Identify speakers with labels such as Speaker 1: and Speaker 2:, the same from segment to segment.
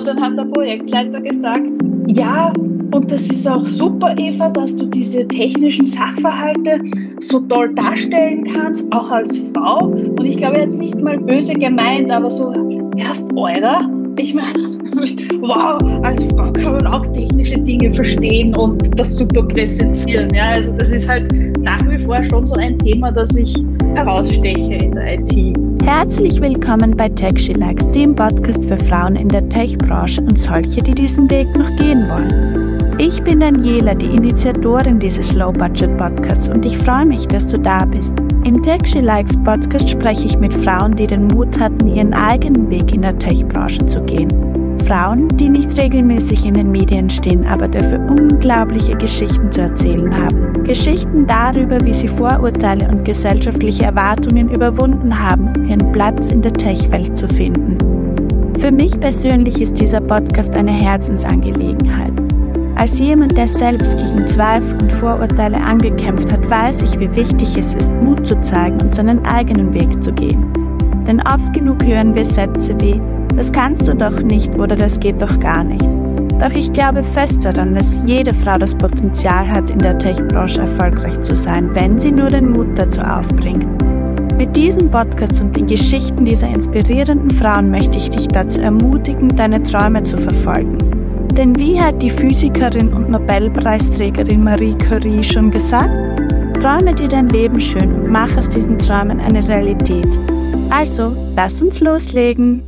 Speaker 1: Und dann hat der Projektleiter gesagt, ja, und das ist auch super, Eva, dass du diese technischen Sachverhalte so toll darstellen kannst, auch als Frau. Und ich glaube jetzt nicht mal böse gemeint, aber so erst eurer. Ich meine, wow, als Frau kann man auch technische Dinge verstehen und das super präsentieren. Ja, also das ist halt nach wie vor schon so ein Thema, das ich heraussteche in der IT.
Speaker 2: Herzlich willkommen bei TechShilax, dem Podcast für Frauen in der Tech-Branche und solche, die diesen Weg noch gehen wollen. Ich bin Daniela, die Initiatorin dieses Low-Budget-Podcasts und ich freue mich, dass du da bist. Im TechShilax Podcast spreche ich mit Frauen, die den Mut hatten, ihren eigenen Weg in der Tech-Branche zu gehen Frauen, die nicht regelmäßig in den Medien stehen, aber dafür unglaubliche Geschichten zu erzählen haben. Geschichten darüber, wie sie Vorurteile und gesellschaftliche Erwartungen überwunden haben, ihren Platz in der Tech-Welt zu finden. Für mich persönlich ist dieser Podcast eine Herzensangelegenheit. Als jemand, der selbst gegen Zweifel und Vorurteile angekämpft hat, weiß ich, wie wichtig es ist, Mut zu zeigen und seinen eigenen Weg zu gehen. Denn oft genug hören wir Sätze wie, das kannst du doch nicht oder das geht doch gar nicht. Doch ich glaube fest daran, dass jede Frau das Potenzial hat, in der Tech-Branche erfolgreich zu sein, wenn sie nur den Mut dazu aufbringt. Mit diesem Podcast und den Geschichten dieser inspirierenden Frauen möchte ich dich dazu ermutigen, deine Träume zu verfolgen. Denn wie hat die Physikerin und Nobelpreisträgerin Marie Curie schon gesagt? Träume dir dein Leben schön und mach aus diesen Träumen eine Realität. Also, lass uns loslegen.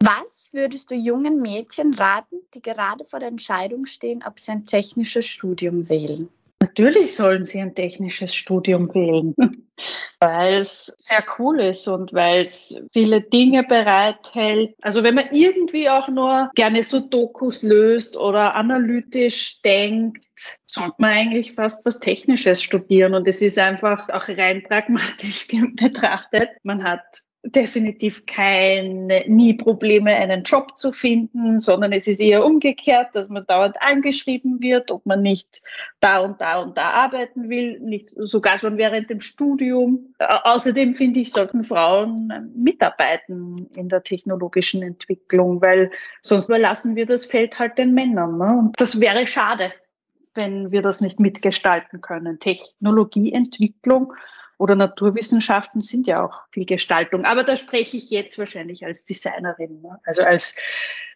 Speaker 2: Was würdest du jungen Mädchen raten, die gerade vor der Entscheidung stehen, ob sie ein technisches Studium wählen?
Speaker 1: Natürlich sollen sie ein technisches Studium wählen, weil es sehr cool ist und weil es viele Dinge bereithält. Also wenn man irgendwie auch nur gerne so Dokus löst oder analytisch denkt, sollte man eigentlich fast was Technisches studieren. Und es ist einfach auch rein pragmatisch betrachtet. Man hat definitiv keine, nie Probleme, einen Job zu finden, sondern es ist eher umgekehrt, dass man dauernd angeschrieben wird, ob man nicht da und da und da arbeiten will, nicht sogar schon während dem Studium. Außerdem finde ich, sollten Frauen mitarbeiten in der technologischen Entwicklung, weil sonst überlassen wir das Feld halt den Männern. Ne? Und das wäre schade, wenn wir das nicht mitgestalten können. Technologieentwicklung oder Naturwissenschaften sind ja auch viel Gestaltung. Aber da spreche ich jetzt wahrscheinlich als Designerin, ne? also als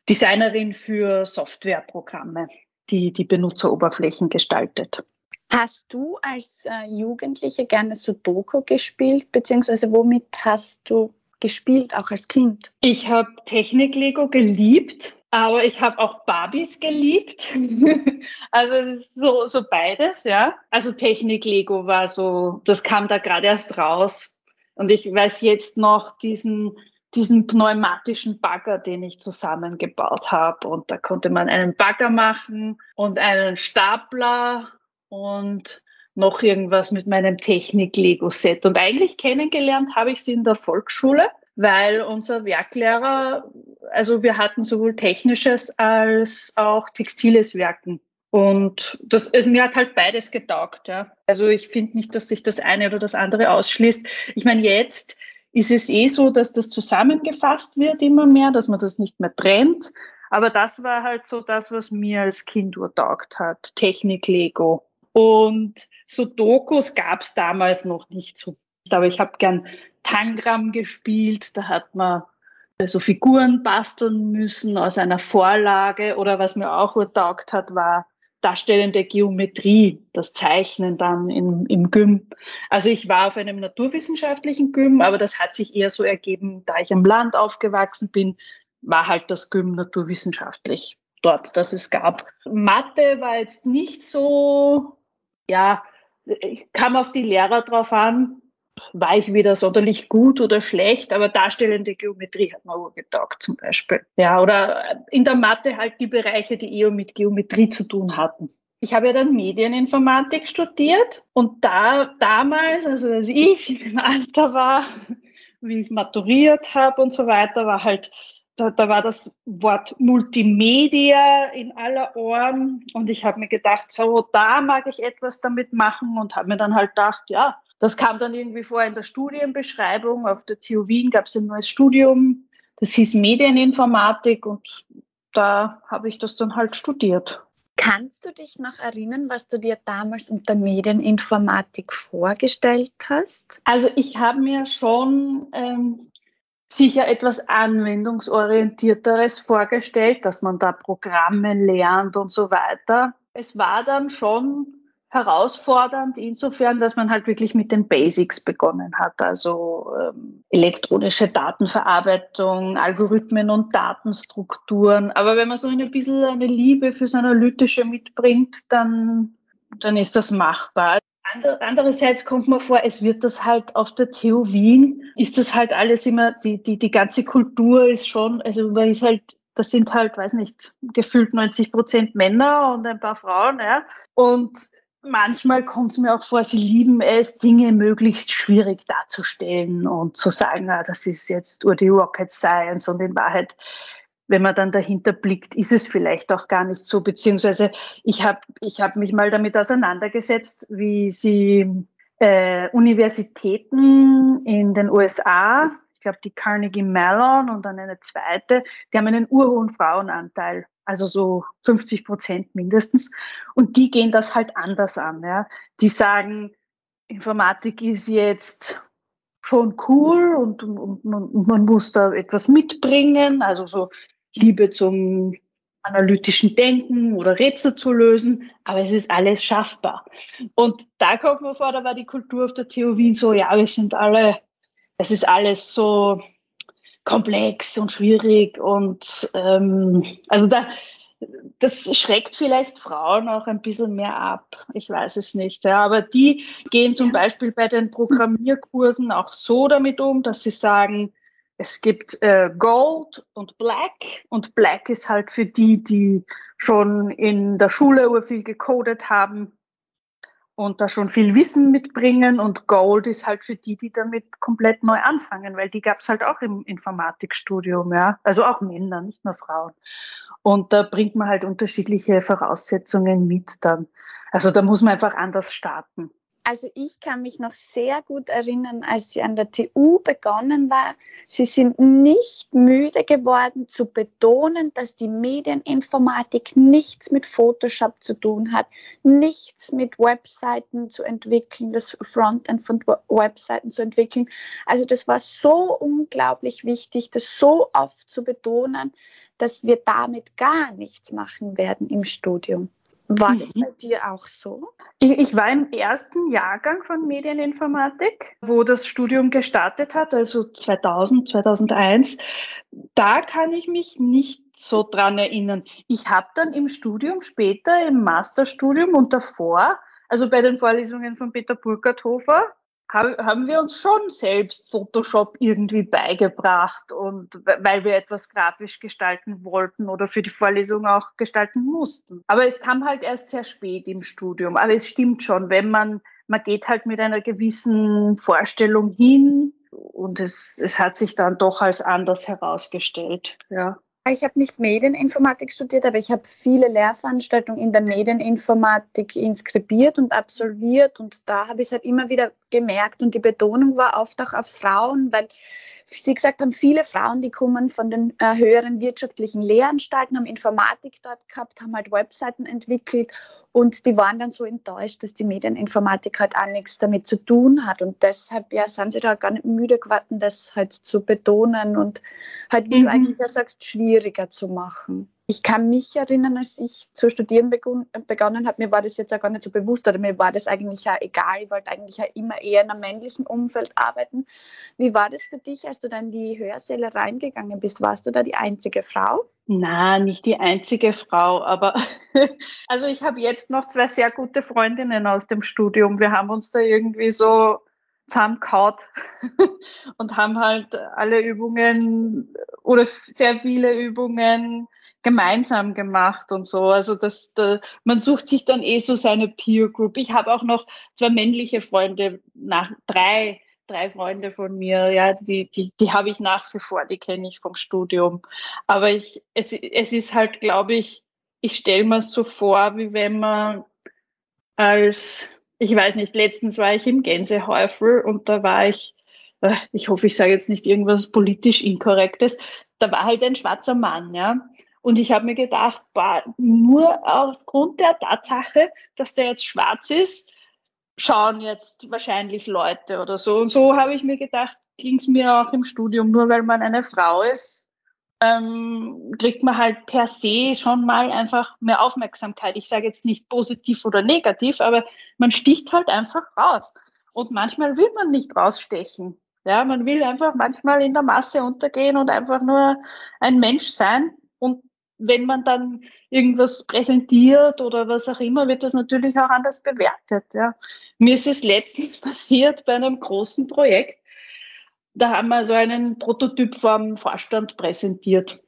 Speaker 1: Designerin für Softwareprogramme, die die Benutzeroberflächen gestaltet.
Speaker 2: Hast du als äh, Jugendliche gerne Sudoku gespielt, beziehungsweise womit hast du gespielt, auch als Kind?
Speaker 1: Ich habe Technik-Lego geliebt aber ich habe auch Barbies geliebt. also so, so beides, ja. Also Technik-Lego war so, das kam da gerade erst raus. Und ich weiß jetzt noch diesen, diesen pneumatischen Bagger, den ich zusammengebaut habe. Und da konnte man einen Bagger machen und einen Stapler und noch irgendwas mit meinem Technik-Lego-Set. Und eigentlich kennengelernt habe ich sie in der Volksschule weil unser Werklehrer, also wir hatten sowohl technisches als auch textiles Werken. Und das, also mir hat halt beides getaugt. Ja. Also ich finde nicht, dass sich das eine oder das andere ausschließt. Ich meine, jetzt ist es eh so, dass das zusammengefasst wird immer mehr, dass man das nicht mehr trennt. Aber das war halt so das, was mir als Kind urtaugt hat. Technik, Lego. Und so Dokus gab es damals noch nicht so. Aber ich habe gern Tangram gespielt. Da hat man so Figuren basteln müssen aus einer Vorlage. Oder was mir auch urtaugt hat, war darstellende Geometrie, das Zeichnen dann im, im Gym. Also ich war auf einem naturwissenschaftlichen Gym, aber das hat sich eher so ergeben, da ich am Land aufgewachsen bin, war halt das Gym naturwissenschaftlich dort, dass es gab. Mathe war jetzt nicht so, ja, ich kam auf die Lehrer drauf an, war ich weder sonderlich gut oder schlecht, aber darstellende Geometrie hat mir getaugt zum Beispiel. Ja, oder in der Mathe halt die Bereiche, die eher mit Geometrie zu tun hatten. Ich habe ja dann Medieninformatik studiert und da damals, also als ich im Alter war, wie ich maturiert habe und so weiter, war halt da, da war das Wort Multimedia in aller Ohren und ich habe mir gedacht, so da mag ich etwas damit machen und habe mir dann halt gedacht, ja, das kam dann irgendwie vor in der Studienbeschreibung. Auf der TU Wien gab es ein neues Studium, das hieß Medieninformatik und da habe ich das dann halt studiert.
Speaker 3: Kannst du dich noch erinnern, was du dir damals unter Medieninformatik vorgestellt hast?
Speaker 1: Also ich habe mir schon ähm, sicher etwas anwendungsorientierteres vorgestellt, dass man da Programme lernt und so weiter. Es war dann schon herausfordernd insofern, dass man halt wirklich mit den Basics begonnen hat, also ähm, elektronische Datenverarbeitung, Algorithmen und Datenstrukturen. Aber wenn man so ein bisschen eine Liebe fürs Analytische mitbringt, dann, dann ist das machbar. Andererseits kommt man vor, es wird das halt auf der TU Wien, ist das halt alles immer, die, die, die ganze Kultur ist schon, also man ist halt, das sind halt, weiß nicht, gefühlt 90 Prozent Männer und ein paar Frauen, ja. Und manchmal kommt es mir auch vor, sie lieben es, Dinge möglichst schwierig darzustellen und zu sagen, ah, das ist jetzt nur die Rocket Science und in Wahrheit, wenn man dann dahinter blickt, ist es vielleicht auch gar nicht so, beziehungsweise ich habe ich hab mich mal damit auseinandergesetzt, wie sie äh, Universitäten in den USA, glaube die Carnegie Mellon und dann eine zweite, die haben einen urhohen Frauenanteil also so 50 Prozent mindestens. Und die gehen das halt anders an. Ja. Die sagen, Informatik ist jetzt schon cool und, und, und, man muss da etwas mitbringen, also so Liebe zum analytischen Denken oder Rätsel zu lösen, aber es ist alles schaffbar. Und da kommt man vor, da war die Kultur auf der TU Wien so, ja, wir sind alle, es ist alles so komplex und schwierig und ähm, also da, das schreckt vielleicht Frauen auch ein bisschen mehr ab. Ich weiß es nicht. Ja. Aber die gehen zum Beispiel bei den Programmierkursen auch so damit um, dass sie sagen, es gibt äh, Gold und Black und Black ist halt für die, die schon in der Schule viel gecodet haben und da schon viel Wissen mitbringen. Und Gold ist halt für die, die damit komplett neu anfangen, weil die gab es halt auch im Informatikstudium, ja. Also auch Männer, nicht nur Frauen. Und da bringt man halt unterschiedliche Voraussetzungen mit dann. Also da muss man einfach anders starten.
Speaker 3: Also ich kann mich noch sehr gut erinnern, als sie an der TU begonnen war. Sie sind nicht müde geworden zu betonen, dass die Medieninformatik nichts mit Photoshop zu tun hat, nichts mit Webseiten zu entwickeln, das Frontend von Webseiten zu entwickeln. Also das war so unglaublich wichtig, das so oft zu betonen, dass wir damit gar nichts machen werden im Studium. War das mhm. bei dir auch so?
Speaker 1: Ich, ich, war im ersten Jahrgang von Medieninformatik, wo das Studium gestartet hat, also 2000, 2001. Da kann ich mich nicht so dran erinnern. Ich habe dann im Studium später, im Masterstudium und davor, also bei den Vorlesungen von Peter Burkharthofer, haben wir uns schon selbst Photoshop irgendwie beigebracht und weil wir etwas grafisch gestalten wollten oder für die Vorlesung auch gestalten mussten. Aber es kam halt erst sehr spät im Studium. Aber es stimmt schon, wenn man, man geht halt mit einer gewissen Vorstellung hin und es, es hat sich dann doch als anders herausgestellt, ja.
Speaker 3: Ich habe nicht Medieninformatik studiert, aber ich habe viele Lehrveranstaltungen in der Medieninformatik inskribiert und absolviert. Und da habe ich es halt immer wieder gemerkt. Und die Betonung war oft auch auf Frauen, weil Sie gesagt haben, viele Frauen, die kommen von den äh, höheren wirtschaftlichen Lehranstalten, haben Informatik dort gehabt, haben halt Webseiten entwickelt und die waren dann so enttäuscht, dass die Medieninformatik halt auch nichts damit zu tun hat. Und deshalb ja, sind sie da gar nicht müde geworden, das halt zu betonen und halt, wie mhm. du eigentlich ja sagst, schwieriger zu machen ich kann mich erinnern, als ich zu studieren begonnen habe, mir war das jetzt ja gar nicht so bewusst oder mir war das eigentlich ja egal. Ich wollte eigentlich ja immer eher in einem männlichen Umfeld arbeiten. Wie war das für dich, als du dann in die Hörsäle reingegangen bist? Warst du da die einzige Frau?
Speaker 1: Na, nicht die einzige Frau, aber also ich habe jetzt noch zwei sehr gute Freundinnen aus dem Studium. Wir haben uns da irgendwie so zusammengehaut und haben halt alle Übungen oder sehr viele Übungen gemeinsam gemacht und so. Also das, da, man sucht sich dann eh so seine Peer Group. Ich habe auch noch zwei männliche Freunde, nach drei, drei Freunde von mir, ja, die, die, die habe ich nach wie vor, die kenne ich vom Studium. Aber ich, es, es ist halt, glaube ich, ich stelle mir es so vor, wie wenn man als, ich weiß nicht, letztens war ich im Gänsehäufel und da war ich, äh, ich hoffe, ich sage jetzt nicht irgendwas politisch Inkorrektes, da war halt ein schwarzer Mann, ja. Und ich habe mir gedacht, bah, nur aufgrund der Tatsache, dass der jetzt schwarz ist, schauen jetzt wahrscheinlich Leute oder so. Und so habe ich mir gedacht, ging es mir auch im Studium, nur weil man eine Frau ist, ähm, kriegt man halt per se schon mal einfach mehr Aufmerksamkeit. Ich sage jetzt nicht positiv oder negativ, aber man sticht halt einfach raus. Und manchmal will man nicht rausstechen. Ja, man will einfach manchmal in der Masse untergehen und einfach nur ein Mensch sein. Wenn man dann irgendwas präsentiert oder was auch immer, wird das natürlich auch anders bewertet. Ja. Mir ist es letztens passiert bei einem großen Projekt. Da haben wir so einen Prototyp vom Vorstand präsentiert.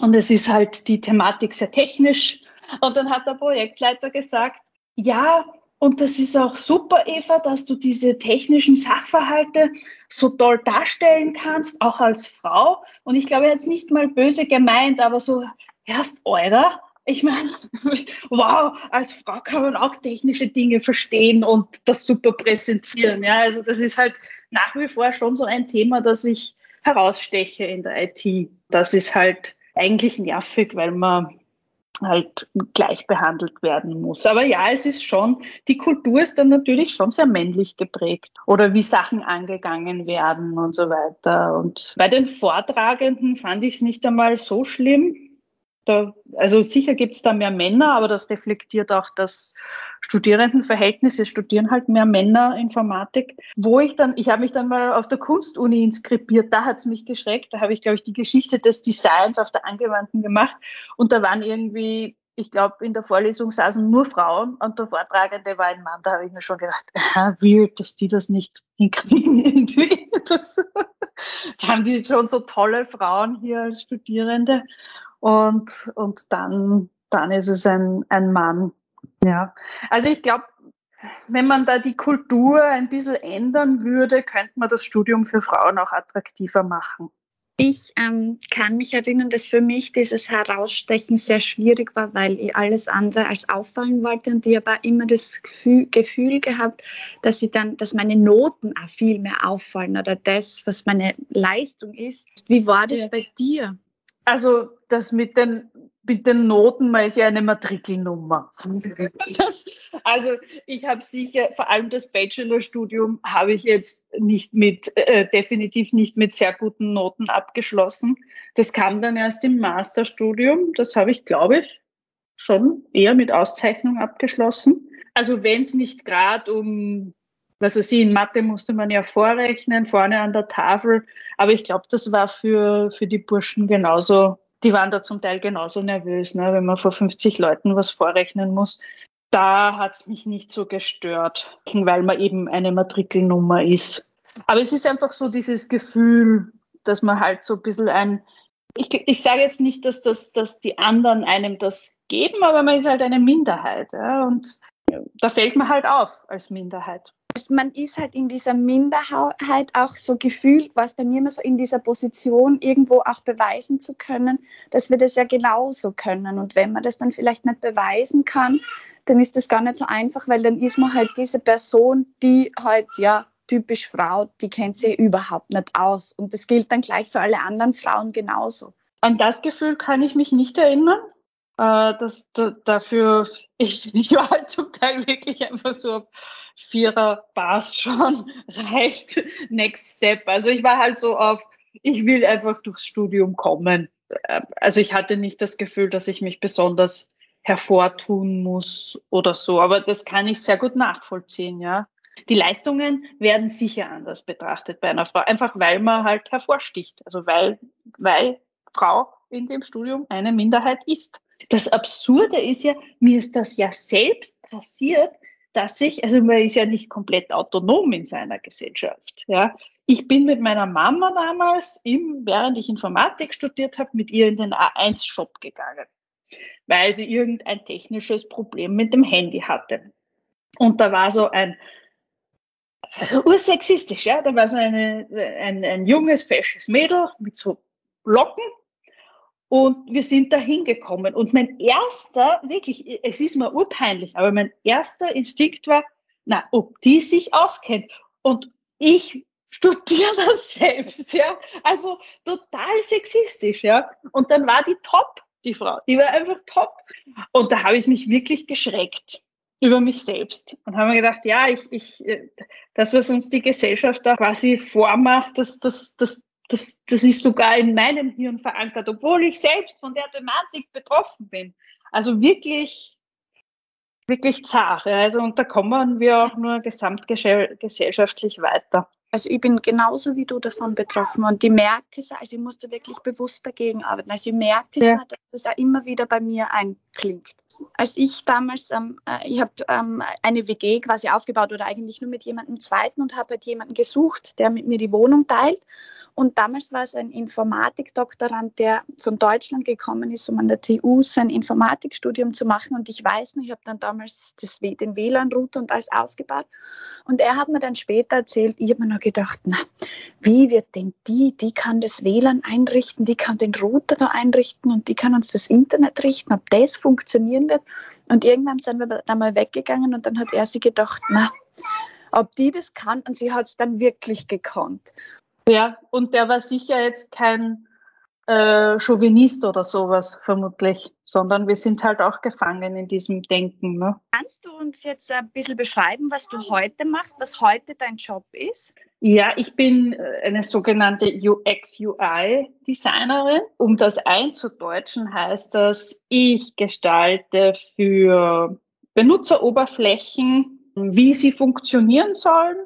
Speaker 1: Und es ist halt die Thematik sehr technisch. Und dann hat der Projektleiter gesagt, ja, und das ist auch super, Eva, dass du diese technischen Sachverhalte so toll darstellen kannst, auch als Frau. Und ich glaube, er hat es nicht mal böse gemeint, aber so erst, oder? Ich meine, wow, als Frau kann man auch technische Dinge verstehen und das super präsentieren. Ja, also das ist halt nach wie vor schon so ein Thema, das ich heraussteche in der IT. Das ist halt eigentlich nervig, weil man halt gleich behandelt werden muss. Aber ja, es ist schon, die Kultur ist dann natürlich schon sehr männlich geprägt oder wie Sachen angegangen werden und so weiter. Und bei den Vortragenden fand ich es nicht einmal so schlimm. Da, also sicher gibt es da mehr Männer, aber das reflektiert auch das Studierendenverhältnis. Es studieren halt mehr Männer Informatik. Wo ich dann, ich habe mich dann mal auf der Kunstuni inskribiert, da hat es mich geschreckt. Da habe ich, glaube ich, die Geschichte des Designs auf der Angewandten gemacht. Und da waren irgendwie, ich glaube, in der Vorlesung saßen nur Frauen und der Vortragende war ein Mann. Da habe ich mir schon gedacht, aha, weird, dass die das nicht hinkriegen irgendwie. Das, da haben die schon so tolle Frauen hier als Studierende und, und dann, dann ist es ein, ein Mann. Ja. Also ich glaube, wenn man da die Kultur ein bisschen ändern würde, könnte man das Studium für Frauen auch attraktiver machen.
Speaker 3: Ich ähm, kann mich erinnern, dass für mich dieses Herausstechen sehr schwierig war, weil ich alles andere als auffallen wollte und ich habe immer das Gefühl, Gefühl gehabt, dass ich dann, dass meine Noten auch viel mehr auffallen oder das, was meine Leistung ist. Wie war das ja. bei dir?
Speaker 1: Also das mit den, mit den Noten, man ist ja eine Matrikelnummer. Das, also ich habe sicher, vor allem das Bachelorstudium habe ich jetzt nicht mit, äh, definitiv nicht mit sehr guten Noten abgeschlossen. Das kam dann erst im Masterstudium. Das habe ich, glaube ich, schon eher mit Auszeichnung abgeschlossen. Also wenn es nicht gerade um also sie in Mathe musste man ja vorrechnen, vorne an der Tafel. Aber ich glaube, das war für, für die Burschen genauso. Die waren da zum Teil genauso nervös, ne, wenn man vor 50 Leuten was vorrechnen muss. Da hat es mich nicht so gestört, weil man eben eine Matrikelnummer ist. Aber es ist einfach so dieses Gefühl, dass man halt so ein bisschen ein, ich, ich sage jetzt nicht, dass, das, dass die anderen einem das geben, aber man ist halt eine Minderheit. Ja, und da fällt man halt auf als Minderheit
Speaker 3: man ist halt in dieser Minderheit auch so gefühlt, was bei mir immer so in dieser Position irgendwo auch beweisen zu können, dass wir das ja genauso können. Und wenn man das dann vielleicht nicht beweisen kann, dann ist das gar nicht so einfach, weil dann ist man halt diese Person, die halt ja typisch Frau, die kennt sie überhaupt nicht aus. Und das gilt dann gleich für alle anderen Frauen genauso.
Speaker 1: An das Gefühl kann ich mich nicht erinnern. Äh, das, da, dafür, ich, ich war halt zum Teil wirklich einfach so auf Vierer passt schon, reicht, next step. Also ich war halt so auf, ich will einfach durchs Studium kommen. Äh, also ich hatte nicht das Gefühl, dass ich mich besonders hervortun muss oder so, aber das kann ich sehr gut nachvollziehen, ja. Die Leistungen werden sicher anders betrachtet bei einer Frau, einfach weil man halt hervorsticht, also weil, weil Frau in dem Studium eine Minderheit ist. Das Absurde ist ja, mir ist das ja selbst passiert, dass ich, also man ist ja nicht komplett autonom in seiner Gesellschaft. Ja. Ich bin mit meiner Mama damals, im, während ich Informatik studiert habe, mit ihr in den A1-Shop gegangen, weil sie irgendein technisches Problem mit dem Handy hatte. Und da war so ein, ursexistisch, ja, da war so eine, ein, ein junges, fesches Mädel mit so Locken und wir sind da hingekommen. Und mein erster, wirklich, es ist mir urpeinlich, aber mein erster Instinkt war, na, ob die sich auskennt. Und ich studiere das selbst, ja. Also total sexistisch, ja. Und dann war die top. die Frau. Die war einfach top. Und da habe ich mich wirklich geschreckt über mich selbst und habe mir gedacht, ja, ich, ich, äh, das, was uns die Gesellschaft da quasi vormacht, das, das, das, das, das ist sogar in meinem Hirn verankert, obwohl ich selbst von der Thematik betroffen bin. Also wirklich, wirklich zart. Also, und da kommen wir auch nur gesamtgesellschaftlich weiter.
Speaker 3: Also ich bin genauso wie du davon betroffen und ich merke es, also ich musste wirklich bewusst dagegen arbeiten. Also ich merke ja. es, dass es da immer wieder bei mir einklingt. Als ich damals, ähm, äh, ich habe ähm, eine WG quasi aufgebaut oder eigentlich nur mit jemandem zweiten und habe halt jemanden gesucht, der mit mir die Wohnung teilt. Und damals war es ein Informatikdoktorand, der von Deutschland gekommen ist, um an der TU sein Informatikstudium zu machen. Und ich weiß noch, ich habe dann damals das, den WLAN-Router und alles aufgebaut. Und er hat mir dann später erzählt, ich habe mir noch gedacht, na, wie wird denn die, die kann das WLAN einrichten, die kann den Router da einrichten und die kann uns das Internet richten, ob das funktionieren wird. Und irgendwann sind wir dann mal weggegangen und dann hat er sich gedacht, na, ob die das kann und sie hat es dann wirklich gekonnt.
Speaker 1: Ja, und der war sicher jetzt kein äh, Chauvinist oder sowas, vermutlich, sondern wir sind halt auch gefangen in diesem Denken. Ne?
Speaker 3: Kannst du uns jetzt ein bisschen beschreiben, was du heute machst, was heute dein Job ist?
Speaker 1: Ja, ich bin äh, eine sogenannte UX-UI-Designerin. Um das einzudeutschen, heißt das, ich gestalte für Benutzeroberflächen, wie sie funktionieren sollen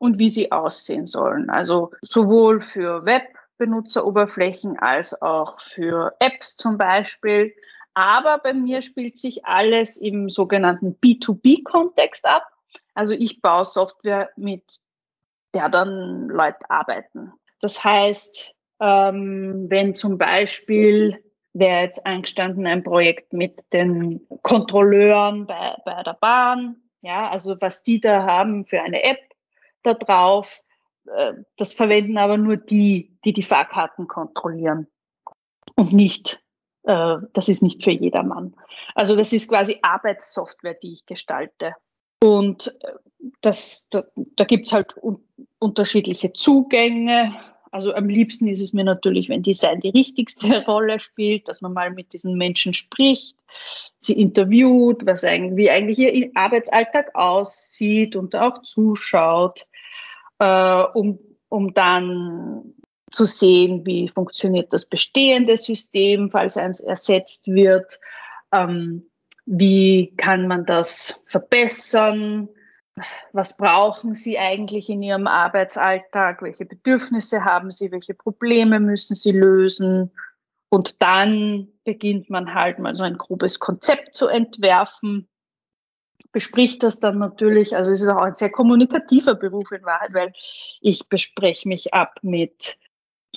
Speaker 1: und wie sie aussehen sollen. Also sowohl für Web-Benutzeroberflächen als auch für Apps zum Beispiel. Aber bei mir spielt sich alles im sogenannten B2B-Kontext ab. Also ich baue Software, mit der dann Leute arbeiten. Das heißt, ähm, wenn zum Beispiel wäre jetzt eingestanden ein Projekt mit den Kontrolleuren bei, bei der Bahn, ja, also was die da haben für eine App, da drauf. Äh, das verwenden aber nur die, die die Fahrkarten kontrollieren und nicht, äh, das ist nicht für jedermann. Also das ist quasi Arbeitssoftware, die ich gestalte. Und äh, das, da, da gibt es halt un unterschiedliche Zugänge. Also am liebsten ist es mir natürlich, wenn Design die richtigste Rolle spielt, dass man mal mit diesen Menschen spricht, sie interviewt, was eigentlich, wie eigentlich ihr Arbeitsalltag aussieht und auch zuschaut äh, um, um dann zu sehen, wie funktioniert das bestehende System, falls eins ersetzt wird, ähm, wie kann man das verbessern, was brauchen Sie eigentlich in Ihrem Arbeitsalltag, welche Bedürfnisse haben Sie, welche Probleme müssen Sie lösen. Und dann beginnt man halt mal so ein grobes Konzept zu entwerfen bespricht das dann natürlich, also es ist auch ein sehr kommunikativer Beruf in Wahrheit, weil ich bespreche mich ab mit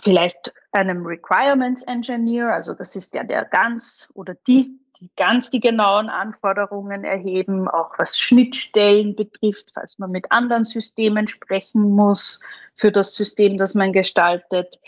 Speaker 1: vielleicht einem Requirements Engineer, also das ist der, der ganz oder die, die ganz die genauen Anforderungen erheben, auch was Schnittstellen betrifft, falls man mit anderen Systemen sprechen muss für das System, das man gestaltet.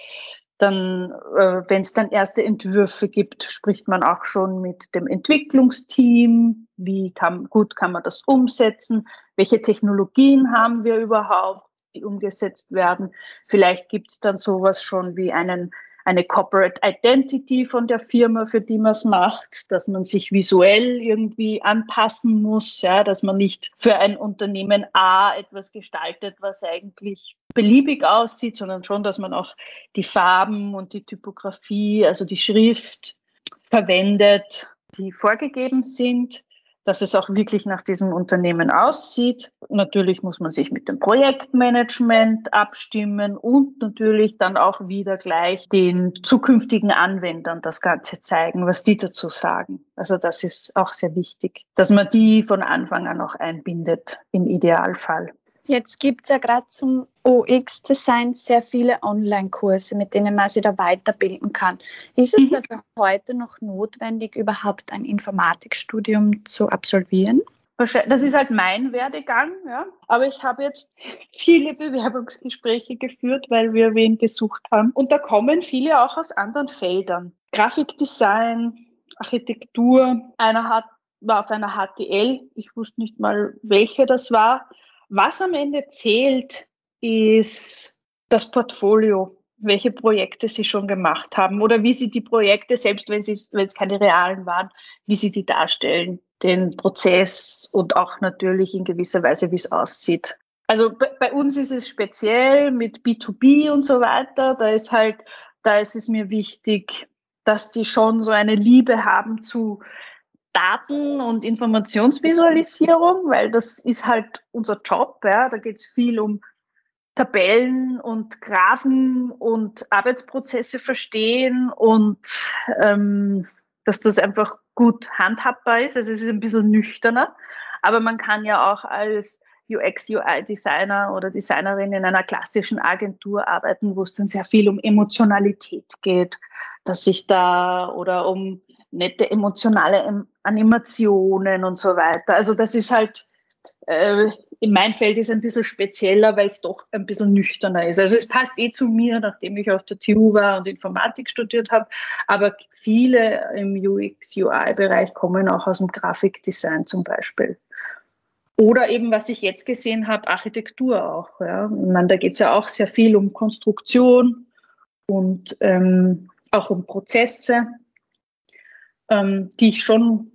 Speaker 1: Dann, äh, wenn es dann erste Entwürfe gibt, spricht man auch schon mit dem Entwicklungsteam. Wie kann, gut kann man das umsetzen? Welche Technologien haben wir überhaupt, die umgesetzt werden? Vielleicht gibt es dann sowas schon wie einen eine Corporate Identity von der Firma, für die man es macht, dass man sich visuell irgendwie anpassen muss, ja, dass man nicht für ein Unternehmen A etwas gestaltet, was eigentlich beliebig aussieht, sondern schon, dass man auch die Farben und die Typografie, also die Schrift verwendet, die vorgegeben sind dass es auch wirklich nach diesem Unternehmen aussieht. Natürlich muss man sich mit dem Projektmanagement abstimmen und natürlich dann auch wieder gleich den zukünftigen Anwendern das Ganze zeigen, was die dazu sagen. Also das ist auch sehr wichtig, dass man die von Anfang an auch einbindet im Idealfall.
Speaker 3: Jetzt gibt es ja gerade zum UX-Design sehr viele Online-Kurse, mit denen man sich da weiterbilden kann. Ist es mhm. dafür heute noch notwendig, überhaupt ein Informatikstudium zu absolvieren?
Speaker 1: Das ist halt mein Werdegang, ja. Aber ich habe jetzt viele Bewerbungsgespräche geführt, weil wir wen gesucht haben. Und da kommen viele auch aus anderen Feldern. Grafikdesign, Architektur. Einer hat, war auf einer HTL. Ich wusste nicht mal, welche das war. Was am Ende zählt, ist das Portfolio. welche Projekte sie schon gemacht haben oder wie sie die Projekte, selbst wenn, sie, wenn es keine realen waren, wie sie die darstellen, den Prozess und auch natürlich in gewisser Weise, wie es aussieht. Also bei uns ist es speziell mit B2B und so weiter. Da ist halt, da ist es mir wichtig, dass die schon so eine Liebe haben zu Daten- und Informationsvisualisierung, weil das ist halt unser Job. Ja. Da geht es viel um Tabellen und Graphen und Arbeitsprozesse verstehen und ähm, dass das einfach gut handhabbar ist. Also es ist ein bisschen nüchterner, aber man kann ja auch als UX, UI-Designer oder Designerin in einer klassischen Agentur arbeiten, wo es dann sehr viel um Emotionalität geht, dass sich da oder um nette emotionale Animationen und so weiter. Also das ist halt, äh, in mein Feld ist ein bisschen spezieller, weil es doch ein bisschen nüchterner ist. Also es passt eh zu mir, nachdem ich auf der TU war und Informatik studiert habe, aber viele im UX-UI-Bereich kommen auch aus dem Grafikdesign zum Beispiel. Oder eben, was ich jetzt gesehen habe, Architektur auch. Ja. Ich meine, da geht es ja auch sehr viel um Konstruktion und ähm, auch um Prozesse, ähm, die ich schon,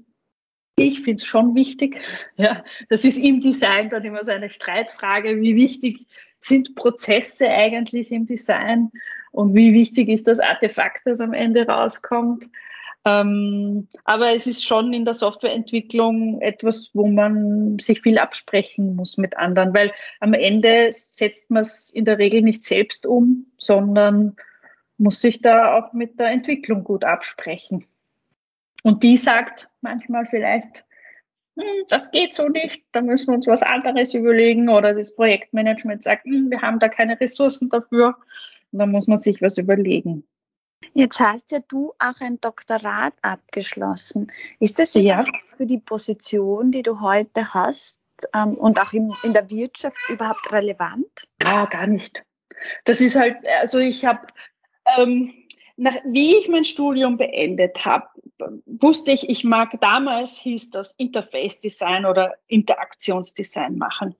Speaker 1: ich finde es schon wichtig. Ja. Das ist im Design dann immer so eine Streitfrage, wie wichtig sind Prozesse eigentlich im Design und wie wichtig ist das Artefakt, das am Ende rauskommt. Ähm, aber es ist schon in der Softwareentwicklung etwas, wo man sich viel absprechen muss mit anderen, weil am Ende setzt man es in der Regel nicht selbst um, sondern muss sich da auch mit der Entwicklung gut absprechen. Und die sagt manchmal vielleicht, hm, das geht so nicht, da müssen wir uns was anderes überlegen oder das Projektmanagement sagt, hm, wir haben da keine Ressourcen dafür. Und da muss man sich was überlegen.
Speaker 3: Jetzt hast ja du auch ein Doktorat abgeschlossen. Ist das ja für die Position, die du heute hast ähm, und auch in, in der Wirtschaft überhaupt relevant?
Speaker 1: Ja, gar nicht. Das ist halt, also ich habe, ähm, nach, wie ich mein Studium beendet habe, wusste ich, ich mag damals hieß das Interface Design oder Interaktionsdesign machen.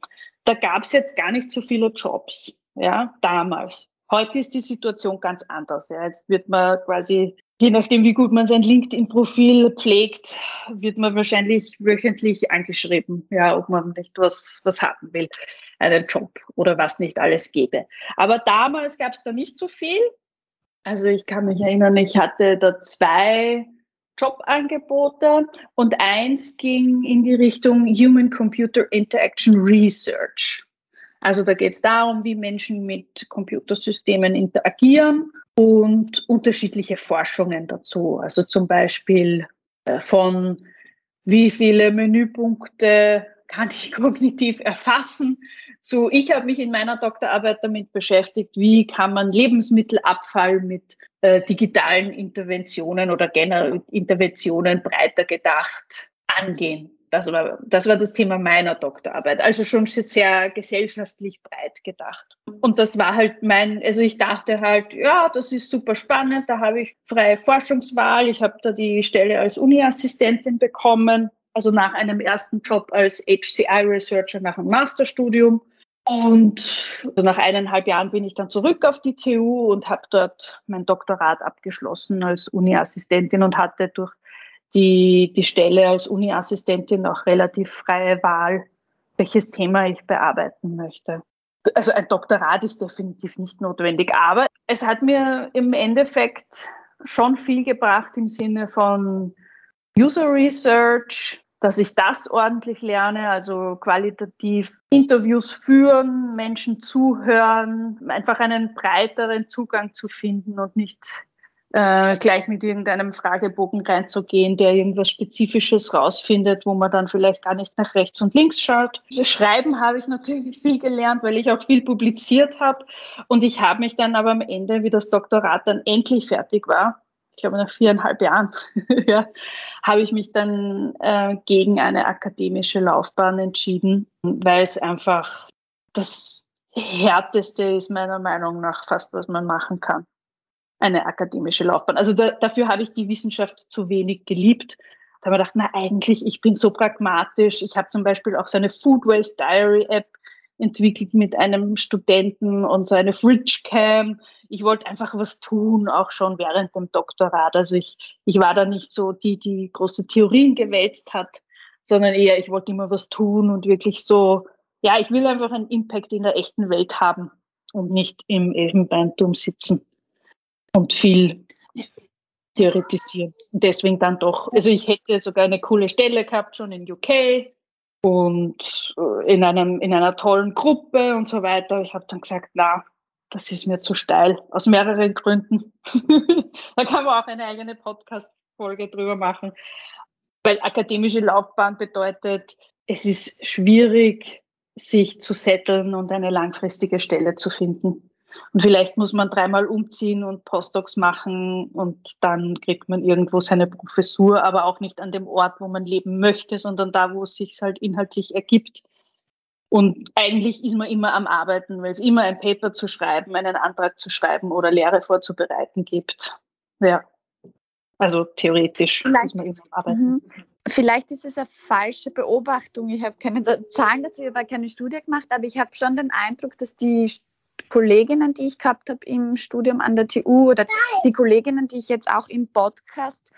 Speaker 1: Da gab es jetzt gar nicht so viele Jobs, ja, damals. Heute ist die Situation ganz anders. Ja. Jetzt wird man quasi, je nachdem, wie gut man sein LinkedIn-Profil pflegt, wird man wahrscheinlich wöchentlich angeschrieben, ja, ob man nicht was, was haben will, einen Job oder was nicht alles gäbe. Aber damals gab es da nicht so viel. Also ich kann mich erinnern, ich hatte da zwei Jobangebote und eins ging in die Richtung Human-Computer Interaction Research. Also da geht es darum, wie Menschen mit Computersystemen interagieren und unterschiedliche Forschungen dazu. Also zum Beispiel äh, von wie viele Menüpunkte kann ich kognitiv erfassen. So, ich habe mich in meiner Doktorarbeit damit beschäftigt, wie kann man Lebensmittelabfall mit äh, digitalen Interventionen oder generell Interventionen breiter gedacht angehen. Das war, das war das Thema meiner Doktorarbeit. Also schon sehr gesellschaftlich breit gedacht. Und das war halt mein, also ich dachte halt, ja, das ist super spannend, da habe ich freie Forschungswahl. Ich habe da die Stelle als Uni-Assistentin bekommen, also nach einem ersten Job als HCI-Researcher nach einem Masterstudium. Und also nach eineinhalb Jahren bin ich dann zurück auf die TU und habe dort mein Doktorat abgeschlossen als Uni-Assistentin und hatte durch die, die Stelle als Uni-Assistentin auch relativ freie Wahl, welches Thema ich bearbeiten möchte. Also ein Doktorat ist definitiv nicht notwendig, aber es hat mir im Endeffekt schon viel gebracht im Sinne von User Research, dass ich das ordentlich lerne, also qualitativ Interviews führen, Menschen zuhören, einfach einen breiteren Zugang zu finden und nicht äh, gleich mit irgendeinem Fragebogen reinzugehen, der irgendwas Spezifisches rausfindet, wo man dann vielleicht gar nicht nach rechts und links schaut. Schreiben habe ich natürlich viel gelernt, weil ich auch viel publiziert habe. Und ich habe mich dann aber am Ende, wie das Doktorat dann endlich fertig war, ich glaube nach viereinhalb Jahren, ja, habe ich mich dann äh, gegen eine akademische Laufbahn entschieden, weil es einfach das härteste ist meiner Meinung nach fast, was man machen kann eine akademische Laufbahn. Also da, dafür habe ich die Wissenschaft zu wenig geliebt. Da habe ich gedacht, na eigentlich, ich bin so pragmatisch. Ich habe zum Beispiel auch so eine Food Waste Diary App, entwickelt mit einem Studenten und so eine Fridge Cam. Ich wollte einfach was tun, auch schon während dem Doktorat. Also ich, ich war da nicht so die, die große Theorien gewälzt hat, sondern eher, ich wollte immer was tun und wirklich so, ja, ich will einfach einen Impact in der echten Welt haben und nicht im Elfenbeinturm sitzen und viel theoretisieren. Deswegen dann doch, also ich hätte sogar eine coole Stelle gehabt schon in UK und äh, in, einem, in einer tollen Gruppe und so weiter. Ich habe dann gesagt, na, das ist mir zu steil, aus mehreren Gründen. da kann man auch eine eigene Podcast-Folge drüber machen, weil akademische Laufbahn bedeutet, es ist schwierig, sich zu setteln und eine langfristige Stelle zu finden. Und vielleicht muss man dreimal umziehen und Postdocs machen und dann kriegt man irgendwo seine Professur, aber auch nicht an dem Ort, wo man leben möchte, sondern da, wo es sich halt inhaltlich ergibt. Und eigentlich ist man immer am Arbeiten, weil es immer ein Paper zu schreiben, einen Antrag zu schreiben oder Lehre vorzubereiten gibt. Ja. Also theoretisch
Speaker 3: vielleicht, ist man immer am Arbeiten. Mhm. Vielleicht ist es eine falsche Beobachtung. Ich habe keine Zahlen dazu, ich habe keine Studie gemacht, aber ich habe schon den Eindruck, dass die Kolleginnen, die ich gehabt habe im Studium an der TU oder die Kolleginnen, die ich jetzt auch im Podcast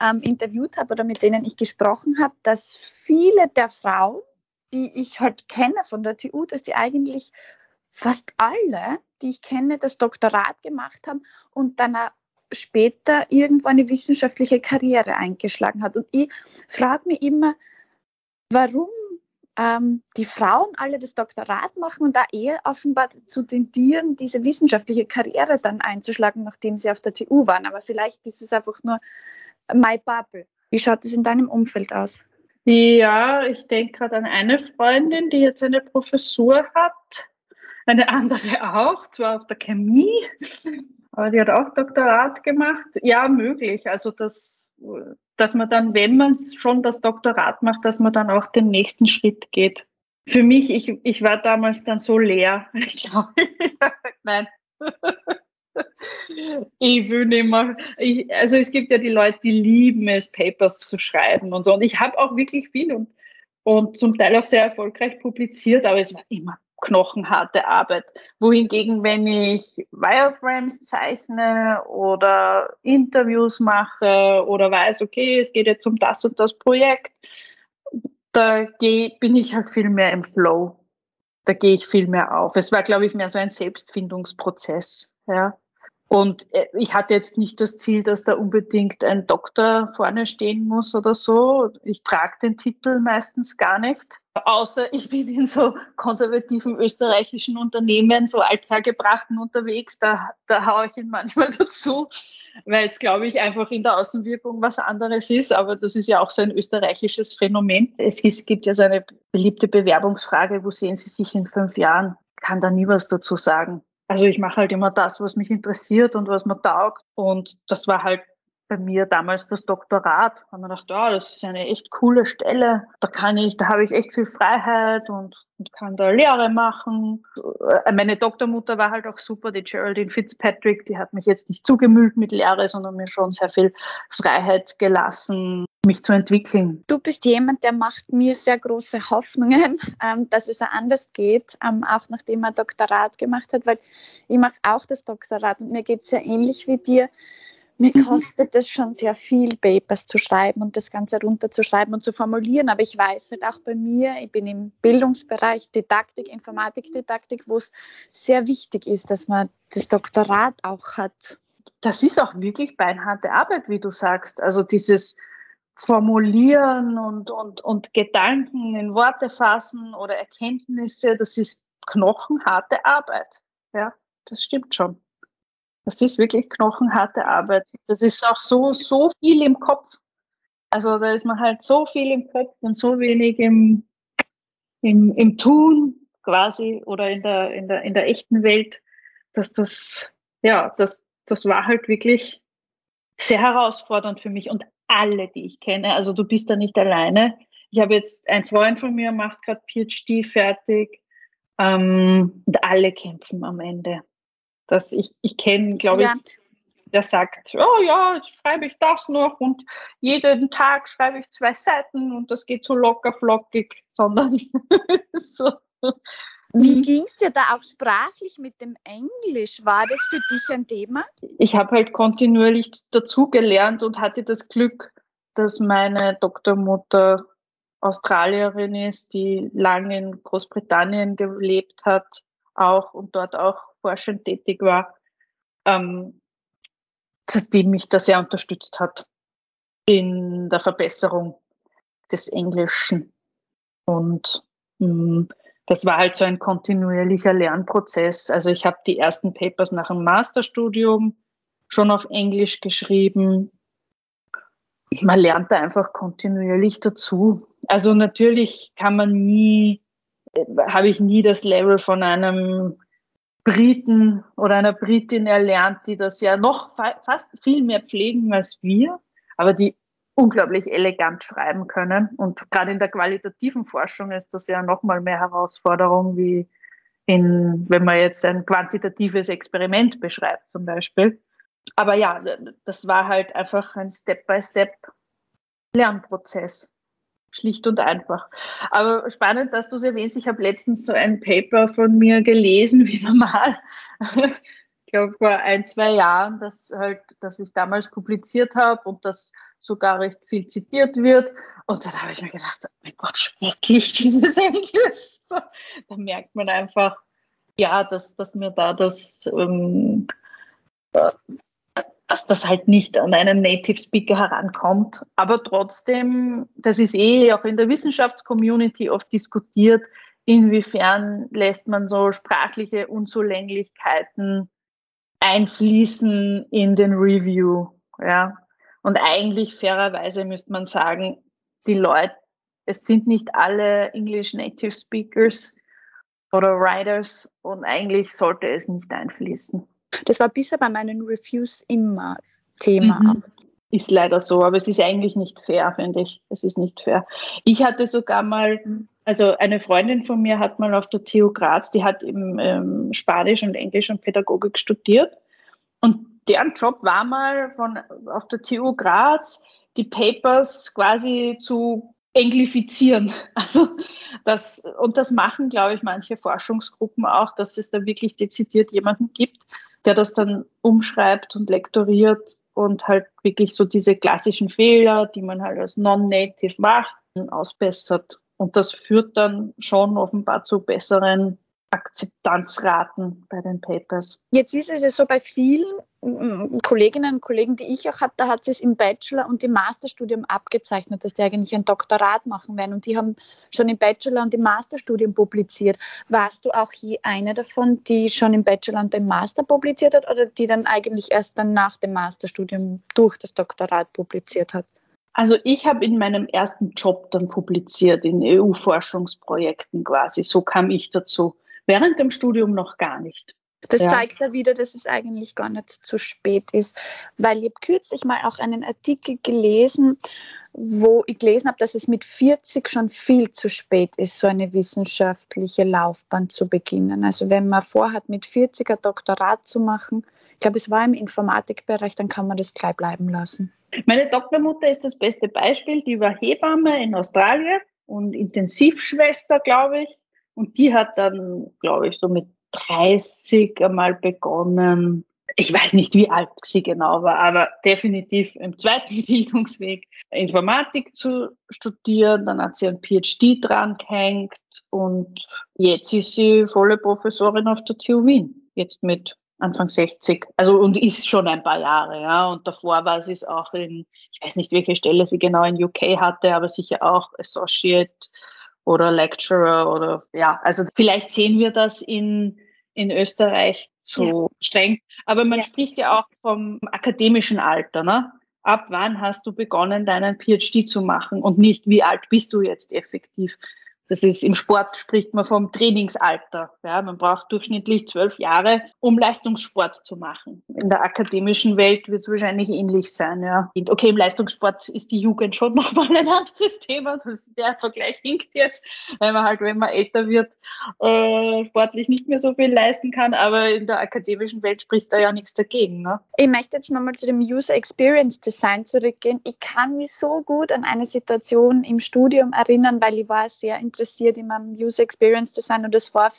Speaker 3: ähm, interviewt habe oder mit denen ich gesprochen habe, dass viele der Frauen, die ich halt kenne von der TU, dass die eigentlich fast alle, die ich kenne, das Doktorat gemacht haben und dann später irgendwo eine wissenschaftliche Karriere eingeschlagen hat. Und ich frage mich immer, warum ähm, die Frauen alle das Doktorat machen und da eher offenbar zu tendieren, diese wissenschaftliche Karriere dann einzuschlagen, nachdem sie auf der TU waren. Aber vielleicht ist es einfach nur my bubble. Wie schaut es in deinem Umfeld aus?
Speaker 1: Ja, ich denke gerade an eine Freundin, die jetzt eine Professur hat, eine andere auch, zwar auf der Chemie, aber die hat auch Doktorat gemacht. Ja, möglich. Also das dass man dann, wenn man schon das Doktorat macht, dass man dann auch den nächsten Schritt geht. Für mich, ich, ich war damals dann so leer. Ich glaube, nein. ich will nicht mehr. Ich, also es gibt ja die Leute, die lieben es, Papers zu schreiben und so. Und ich habe auch wirklich viel und, und zum Teil auch sehr erfolgreich publiziert, aber es war immer knochenharte Arbeit. Wohingegen, wenn ich Wireframes zeichne oder Interviews mache oder weiß, okay, es geht jetzt um das und das Projekt, da geh, bin ich halt viel mehr im Flow. Da gehe ich viel mehr auf. Es war, glaube ich, mehr so ein Selbstfindungsprozess. Ja. Und äh, ich hatte jetzt nicht das Ziel, dass da unbedingt ein Doktor vorne stehen muss oder so. Ich trage den Titel meistens gar nicht. Außer ich bin in so konservativen österreichischen Unternehmen, so althergebrachten unterwegs, da, da haue ich ihn manchmal dazu, weil es, glaube ich, einfach in der Außenwirkung was anderes ist. Aber das ist ja auch so ein österreichisches Phänomen. Es gibt ja so eine beliebte Bewerbungsfrage, wo sehen Sie sich in fünf Jahren? Kann da nie was dazu sagen. Also ich mache halt immer das, was mich interessiert und was mir taugt. Und das war halt bei mir damals das Doktorat. Da habe ich gedacht, ja, das ist eine echt coole Stelle. Da kann ich, da habe ich echt viel Freiheit und, und kann da Lehre machen. Meine Doktormutter war halt auch super, die Geraldine Fitzpatrick, die hat mich jetzt nicht zugemüllt mit Lehre, sondern mir schon sehr viel Freiheit gelassen, mich zu entwickeln.
Speaker 3: Du bist jemand, der macht mir sehr große Hoffnungen, ähm, dass es anders geht, ähm, auch nachdem er Doktorat gemacht hat, weil ich mache auch das Doktorat und mir geht es ja ähnlich wie dir. Mir mhm. kostet es schon sehr viel, Papers zu schreiben und das Ganze runterzuschreiben und zu formulieren. Aber ich weiß halt auch bei mir, ich bin im Bildungsbereich Didaktik, Informatikdidaktik, wo es sehr wichtig ist, dass man das Doktorat auch hat.
Speaker 1: Das ist auch wirklich beinharte Arbeit, wie du sagst. Also dieses Formulieren und, und, und Gedanken in Worte fassen oder Erkenntnisse, das ist knochenharte Arbeit. Ja, das stimmt schon. Das ist wirklich knochenharte Arbeit. Das ist auch so, so viel im Kopf. Also da ist man halt so viel im Kopf und so wenig im, im, im Tun quasi oder in der, in der, in der echten Welt, dass das, ja, das, das war halt wirklich sehr herausfordernd für mich und alle, die ich kenne. Also du bist da nicht alleine. Ich habe jetzt, ein Freund von mir macht gerade PhD fertig ähm, und alle kämpfen am Ende dass ich, ich kenne, glaube ja. ich, der sagt, oh ja, jetzt schreibe ich das noch und jeden Tag schreibe ich zwei Seiten und das geht so locker flockig, sondern so.
Speaker 3: Wie mhm. ging es dir da auch sprachlich mit dem Englisch? War das für dich ein Thema?
Speaker 1: Ich habe halt kontinuierlich dazugelernt und hatte das Glück, dass meine Doktormutter Australierin ist, die lange in Großbritannien gelebt hat, auch und dort auch forschend tätig war, ähm, dass die mich da sehr unterstützt hat in der Verbesserung des Englischen. Und mh, mm, das war halt so ein kontinuierlicher Lernprozess. Also ich habe die ersten Papers nach dem Masterstudium schon auf Englisch geschrieben. Man lernt da einfach kontinuierlich dazu. Also natürlich kann man nie, habe ich nie das Level von einem Briten oder einer Britin erlernt, die das ja noch fa fast viel mehr pflegen als wir, aber die unglaublich elegant schreiben können. Und gerade in der qualitativen Forschung ist das ja nochmal mehr Herausforderung, wie in, wenn man jetzt ein quantitatives Experiment beschreibt zum Beispiel. Aber ja, das war halt einfach ein Step-by-Step-Lernprozess. Schlicht und einfach. Aber spannend, dass du es erwähnst. Ich habe letztens so ein Paper von mir gelesen, wieder mal. ich glaube vor ein, zwei Jahren, das halt, das ich damals publiziert habe und das sogar recht viel zitiert wird. Und dann habe ich mir gedacht, mein Gott, schrecklich dieses Englisch. So, da merkt man einfach, ja, dass, dass mir da das, ähm, dass das halt nicht an einen Native Speaker herankommt. Aber trotzdem, das ist eh auch in der Wissenschaftscommunity oft diskutiert, inwiefern lässt man so sprachliche Unzulänglichkeiten einfließen in den Review. Ja, und eigentlich fairerweise müsste man sagen, die Leute, es sind nicht alle English Native Speakers oder Writers und eigentlich sollte es nicht einfließen.
Speaker 3: Das war bisher bei meinen Reviews immer Thema. Mhm.
Speaker 1: Ist leider so, aber es ist eigentlich nicht fair, finde ich. Es ist nicht fair. Ich hatte sogar mal, also eine Freundin von mir hat mal auf der TU Graz, die hat eben ähm, Spanisch und Englisch und Pädagogik studiert. Und deren Job war mal von, auf der TU Graz, die Papers quasi zu englifizieren. Also das, und das machen, glaube ich, manche Forschungsgruppen auch, dass es da wirklich dezidiert jemanden gibt, der das dann umschreibt und lektoriert und halt wirklich so diese klassischen Fehler, die man halt als Non-Native macht, ausbessert. Und das führt dann schon offenbar zu besseren Akzeptanzraten bei den Papers.
Speaker 3: Jetzt ist es ja so bei vielen mm, Kolleginnen und Kollegen, die ich auch habe, da hat es im Bachelor- und im Masterstudium abgezeichnet, dass die eigentlich ein Doktorat machen werden. Und die haben schon im Bachelor- und im Masterstudium publiziert. Warst du auch je eine davon, die schon im Bachelor und im Master publiziert hat oder die dann eigentlich erst dann nach dem Masterstudium durch das Doktorat publiziert hat?
Speaker 1: Also ich habe in meinem ersten Job dann publiziert, in EU-Forschungsprojekten quasi. So kam ich dazu während dem Studium noch gar nicht.
Speaker 3: Das ja. zeigt ja wieder, dass es eigentlich gar nicht zu spät ist, weil ich habe kürzlich mal auch einen Artikel gelesen, wo ich gelesen habe, dass es mit 40 schon viel zu spät ist, so eine wissenschaftliche Laufbahn zu beginnen. Also wenn man vorhat, mit 40 ein Doktorat zu machen, ich glaube, es war im Informatikbereich, dann kann man das gleich bleiben lassen.
Speaker 1: Meine Doktormutter ist das beste Beispiel. Die war Hebamme in Australien und Intensivschwester, glaube ich. Und die hat dann, glaube ich, so mit 30 einmal begonnen. Ich weiß nicht, wie alt sie genau war, aber definitiv im zweiten Bildungsweg Informatik zu studieren. Dann hat sie ein PhD dran gehängt und jetzt ist sie volle Professorin auf der TU Wien. Jetzt mit Anfang 60. Also und ist schon ein paar Jahre, ja. Und davor war sie es auch in, ich weiß nicht, welche Stelle sie genau in UK hatte, aber sicher auch Associate oder Lecturer oder ja, also vielleicht sehen wir das in, in Österreich so ja. streng. Aber man ja. spricht ja auch vom akademischen Alter, ne? Ab wann hast du begonnen, deinen PhD zu machen und nicht, wie alt bist du jetzt effektiv? Das ist im Sport spricht man vom Trainingsalter. Ja, man braucht durchschnittlich zwölf Jahre, um Leistungssport zu machen. In der akademischen Welt wird es wahrscheinlich ähnlich sein. Ja. Okay, im Leistungssport ist die Jugend schon nochmal ein anderes Thema. Das, der Vergleich hinkt jetzt, weil man halt, wenn man älter wird, äh, sportlich nicht mehr so viel leisten kann. Aber in der akademischen Welt spricht da ja nichts dagegen. Ne?
Speaker 3: Ich möchte jetzt nochmal zu dem User Experience Design zurückgehen. Ich kann mich so gut an eine Situation im Studium erinnern, weil ich war sehr interessiert in meinem User Experience Design und das war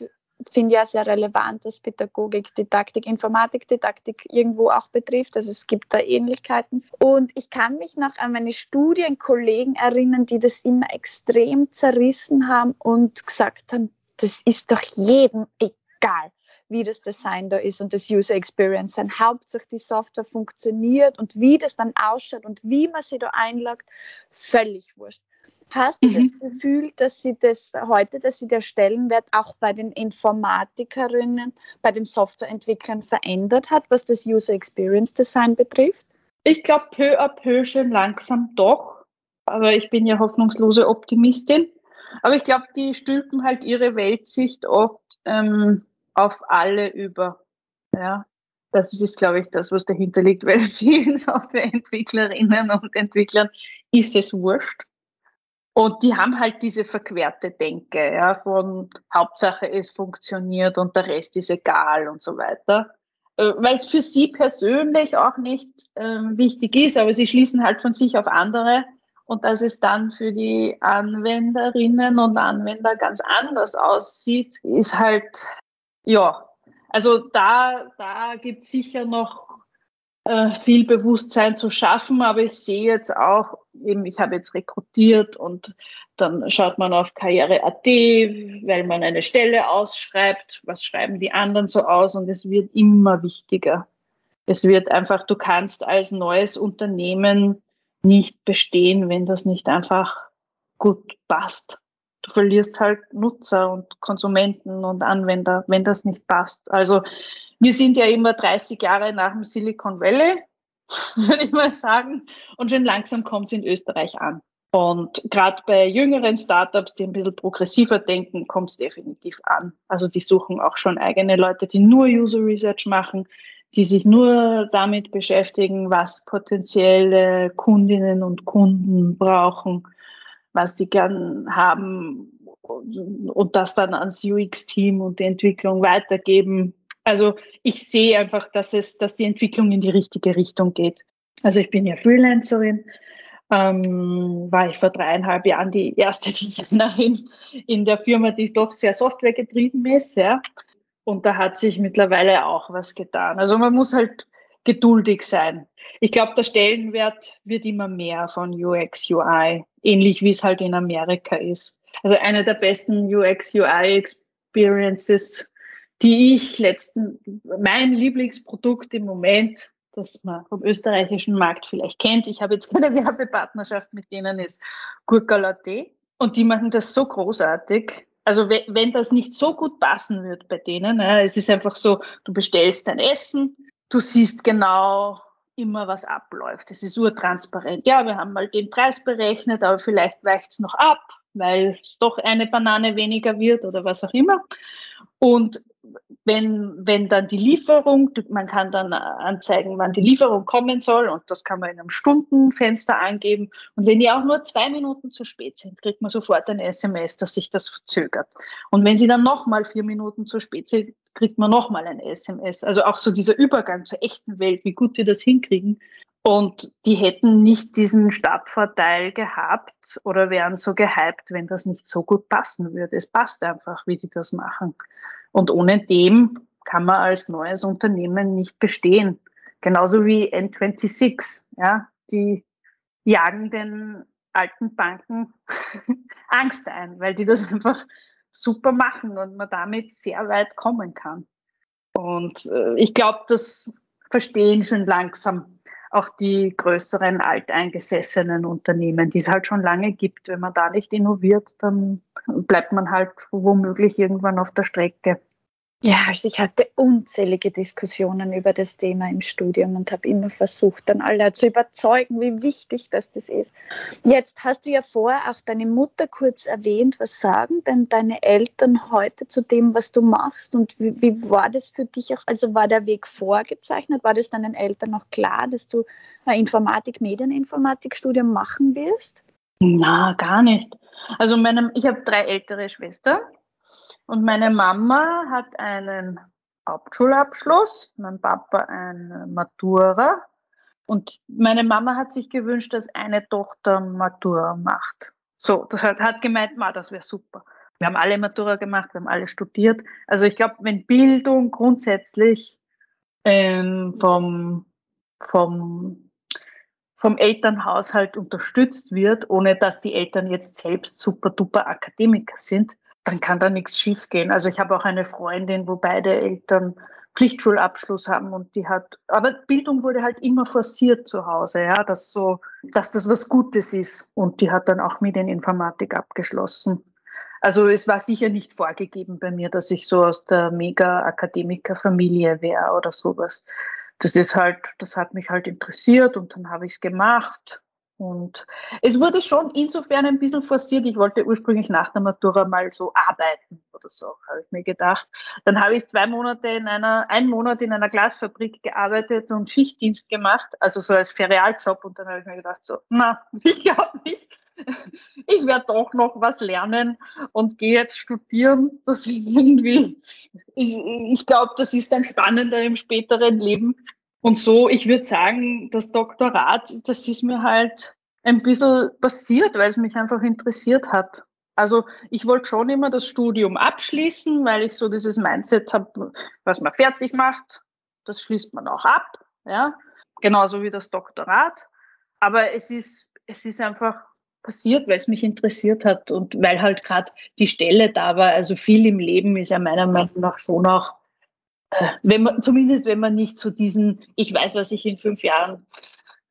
Speaker 3: finde ja sehr relevant, was Pädagogik, Didaktik, Informatik, Didaktik irgendwo auch betrifft. Also es gibt da Ähnlichkeiten. Und ich kann mich noch an meine Studienkollegen erinnern, die das immer extrem zerrissen haben und gesagt haben, das ist doch jedem egal wie das Design da ist und das User Experience sein. Hauptsache die Software funktioniert und wie das dann ausschaut und wie man sie da einloggt, völlig wurscht. Hast du mhm. das Gefühl, dass sie das heute, dass sie der Stellenwert auch bei den Informatikerinnen, bei den Softwareentwicklern verändert hat, was das User Experience Design betrifft?
Speaker 1: Ich glaube, peu à peu schön langsam doch. Aber ich bin ja hoffnungslose Optimistin. Aber ich glaube, die stülpen halt ihre Weltsicht oft ähm, auf alle über. Ja, das ist, glaube ich, das, was dahinter liegt, weil vielen Softwareentwicklerinnen und Entwicklern ist es wurscht. Und die haben halt diese verquerte Denke, ja, von Hauptsache es funktioniert und der Rest ist egal und so weiter. Äh, Weil es für sie persönlich auch nicht äh, wichtig ist, aber sie schließen halt von sich auf andere und dass es dann für die Anwenderinnen und Anwender ganz anders aussieht, ist halt, ja, also da, da gibt es sicher noch viel Bewusstsein zu schaffen, aber ich sehe jetzt auch, eben ich habe jetzt rekrutiert und dann schaut man auf Karriere.at, weil man eine Stelle ausschreibt, was schreiben die anderen so aus und es wird immer wichtiger. Es wird einfach, du kannst als neues Unternehmen nicht bestehen, wenn das nicht einfach gut passt. Du verlierst halt Nutzer und Konsumenten und Anwender, wenn das nicht passt. Also wir sind ja immer 30 Jahre nach dem Silicon Valley, würde ich mal sagen. Und schon langsam kommt es in Österreich an. Und gerade bei jüngeren Startups, die ein bisschen progressiver denken, kommt es definitiv an. Also die suchen auch schon eigene Leute, die nur User Research machen, die sich nur damit beschäftigen, was potenzielle Kundinnen und Kunden brauchen, was die gern haben und das dann ans UX-Team und die Entwicklung weitergeben. Also ich sehe einfach, dass es, dass die Entwicklung in die richtige Richtung geht. Also ich bin ja Freelancerin, ähm, war ich vor dreieinhalb Jahren die erste Designerin in der Firma, die doch sehr softwaregetrieben ist, ja. Und da hat sich mittlerweile auch was getan. Also man muss halt geduldig sein. Ich glaube, der Stellenwert wird immer mehr von UX, UI, ähnlich wie es halt in Amerika ist. Also eine der besten UX, UI Experiences die ich letzten, mein Lieblingsprodukt im Moment, das man vom österreichischen Markt vielleicht kennt, ich habe jetzt keine Werbepartnerschaft mit denen, ist Gurkalatte. Und die machen das so großartig. Also wenn das nicht so gut passen wird bei denen, ja, es ist einfach so, du bestellst dein Essen, du siehst genau immer, was abläuft. Es ist urtransparent. Ja, wir haben mal den Preis berechnet, aber vielleicht weicht es noch ab, weil es doch eine Banane weniger wird oder was auch immer. Und wenn, wenn dann die Lieferung, man kann dann anzeigen, wann die Lieferung kommen soll und das kann man in einem Stundenfenster angeben. Und wenn die auch nur zwei Minuten zu spät sind, kriegt man sofort eine SMS, dass sich das verzögert. Und wenn sie dann nochmal vier Minuten zu spät sind, kriegt man nochmal eine SMS. Also auch so dieser Übergang zur echten Welt, wie gut wir das hinkriegen. Und die hätten nicht diesen Startvorteil gehabt oder wären so gehypt, wenn das nicht so gut passen würde. Es passt einfach, wie die das machen. Und ohne dem kann man als neues Unternehmen nicht bestehen. Genauso wie N26, ja, die jagen den alten Banken Angst ein, weil die das einfach super machen und man damit sehr weit kommen kann. Und äh, ich glaube, das verstehen schon langsam auch die größeren alteingesessenen Unternehmen, die es halt schon lange gibt. Wenn man da nicht innoviert, dann bleibt man halt womöglich irgendwann auf der Strecke.
Speaker 3: Ja, also ich hatte unzählige Diskussionen über das Thema im Studium und habe immer versucht, dann alle zu überzeugen, wie wichtig das, das ist. Jetzt hast du ja vorher auch deine Mutter kurz erwähnt. Was sagen denn deine Eltern heute zu dem, was du machst? Und wie, wie war das für dich auch? Also war der Weg vorgezeichnet? War das deinen Eltern noch klar, dass du ein Informatik, Medieninformatikstudium machen wirst?
Speaker 1: Na, gar nicht. Also meine, ich habe drei ältere Schwestern und meine Mama hat einen Hauptschulabschluss, mein Papa eine Matura. Und meine Mama hat sich gewünscht, dass eine Tochter Matura macht. So, das hat, hat gemeint, ma, das wäre super. Wir haben alle Matura gemacht, wir haben alle studiert. Also ich glaube, wenn Bildung grundsätzlich ähm, vom, vom, vom Elternhaushalt unterstützt wird, ohne dass die Eltern jetzt selbst super duper Akademiker sind, dann kann da nichts schiefgehen. Also ich habe auch eine Freundin, wo beide Eltern Pflichtschulabschluss haben und die hat, aber Bildung wurde halt immer forciert zu Hause, ja, dass so, dass das was Gutes ist und die hat dann auch Medieninformatik abgeschlossen. Also es war sicher nicht vorgegeben bei mir, dass ich so aus der Mega-Akademiker-Familie wäre oder sowas. Das ist halt, das hat mich halt interessiert und dann habe ich es gemacht und es wurde schon insofern ein bisschen forciert. Ich wollte ursprünglich nach der Matura mal so arbeiten oder so, habe ich mir gedacht. Dann habe ich zwei Monate in einer, einen Monat in einer Glasfabrik gearbeitet und Schichtdienst gemacht, also so als Ferialjob. Und dann habe ich mir gedacht, so, na, ich glaube nicht. Ich werde doch noch was lernen und gehe jetzt studieren. Das ist irgendwie, ich, ich glaube, das ist dann spannender im späteren Leben und so, ich würde sagen, das Doktorat, das ist mir halt ein bisschen passiert, weil es mich einfach interessiert hat. Also ich wollte schon immer das Studium abschließen, weil ich so dieses Mindset habe, was man fertig macht, das schließt man auch ab, ja, genauso wie das Doktorat. Aber es ist, es ist einfach passiert, weil es mich interessiert hat und weil halt gerade die Stelle da war. Also viel im Leben ist ja meiner Meinung nach schon auch wenn man, zumindest wenn man nicht zu diesen, ich weiß, was ich in fünf Jahren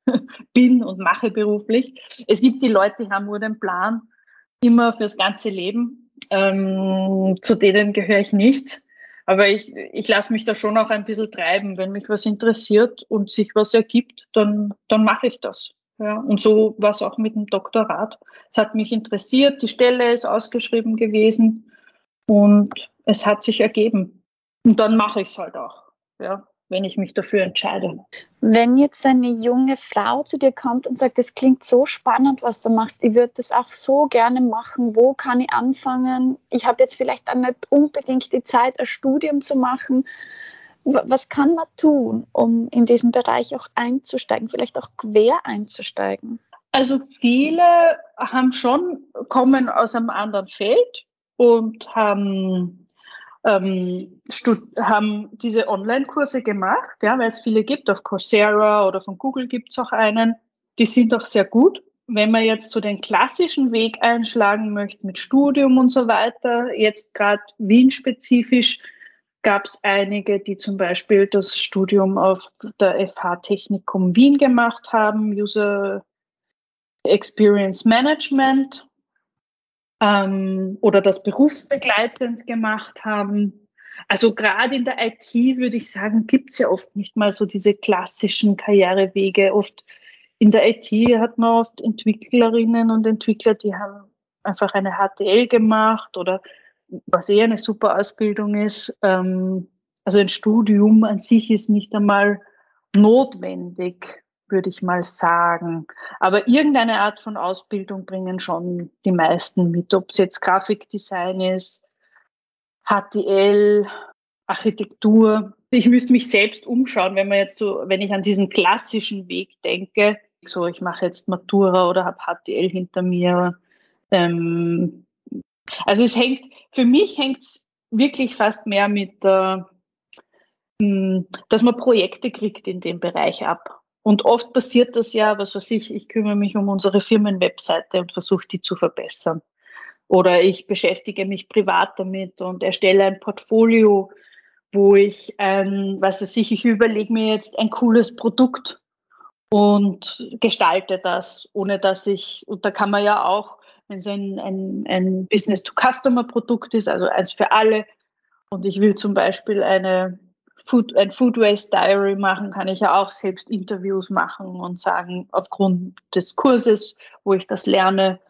Speaker 1: bin und mache beruflich. Es gibt die Leute, die haben nur den Plan, immer fürs ganze Leben. Ähm, zu denen gehöre ich nicht. Aber ich, ich lasse mich da schon auch ein bisschen treiben. Wenn mich was interessiert und sich was ergibt, dann, dann mache ich das. Ja, und so war es auch mit dem Doktorat. Es hat mich interessiert, die Stelle ist ausgeschrieben gewesen und es hat sich ergeben. Und dann mache ich es halt auch, ja, wenn ich mich dafür entscheide.
Speaker 3: Wenn jetzt eine junge Frau zu dir kommt und sagt, das klingt so spannend, was du machst, ich würde das auch so gerne machen, wo kann ich anfangen? Ich habe jetzt vielleicht auch nicht unbedingt die Zeit, ein Studium zu machen. Was kann man tun, um in diesen Bereich auch einzusteigen, vielleicht auch quer einzusteigen?
Speaker 1: Also viele haben schon, kommen aus einem anderen Feld und haben ähm, haben diese Online-Kurse gemacht, ja, weil es viele gibt, auf Coursera oder von Google gibt es auch einen. Die sind auch sehr gut. Wenn man jetzt so den klassischen Weg einschlagen möchte mit Studium und so weiter, jetzt gerade Wien-spezifisch, gab es einige, die zum Beispiel das Studium auf der FH Technikum Wien gemacht haben, User Experience Management ähm, oder das berufsbegleitend gemacht haben. Also gerade in der IT würde ich sagen, gibt es ja oft nicht mal so diese klassischen Karrierewege. Oft in der IT hat man oft Entwicklerinnen und Entwickler, die haben einfach eine HTL gemacht oder was eher eine super Ausbildung ist. Ähm, also ein Studium an sich ist nicht einmal notwendig würde ich mal sagen. Aber irgendeine Art von Ausbildung bringen schon die meisten mit, ob es jetzt Grafikdesign ist, HTL, Architektur. Ich müsste mich selbst umschauen, wenn man jetzt so, wenn ich an diesen klassischen Weg denke, so ich mache jetzt Matura oder habe HTL hinter mir. Ähm, also es hängt, für mich hängt es wirklich fast mehr mit, äh, dass man Projekte kriegt in dem Bereich ab. Und oft passiert das ja, was weiß ich, ich kümmere mich um unsere Firmenwebseite und versuche die zu verbessern. Oder ich beschäftige mich privat damit und erstelle ein Portfolio, wo ich ein, was weiß ich, ich überlege mir jetzt ein cooles Produkt und gestalte das, ohne dass ich, und da kann man ja auch, wenn es ein, ein, ein Business-to-Customer-Produkt ist, also eins für alle, und ich will zum Beispiel eine Food, ein Food Waste Diary machen, kann ich ja auch selbst Interviews machen und sagen, aufgrund des Kurses, wo ich das lerne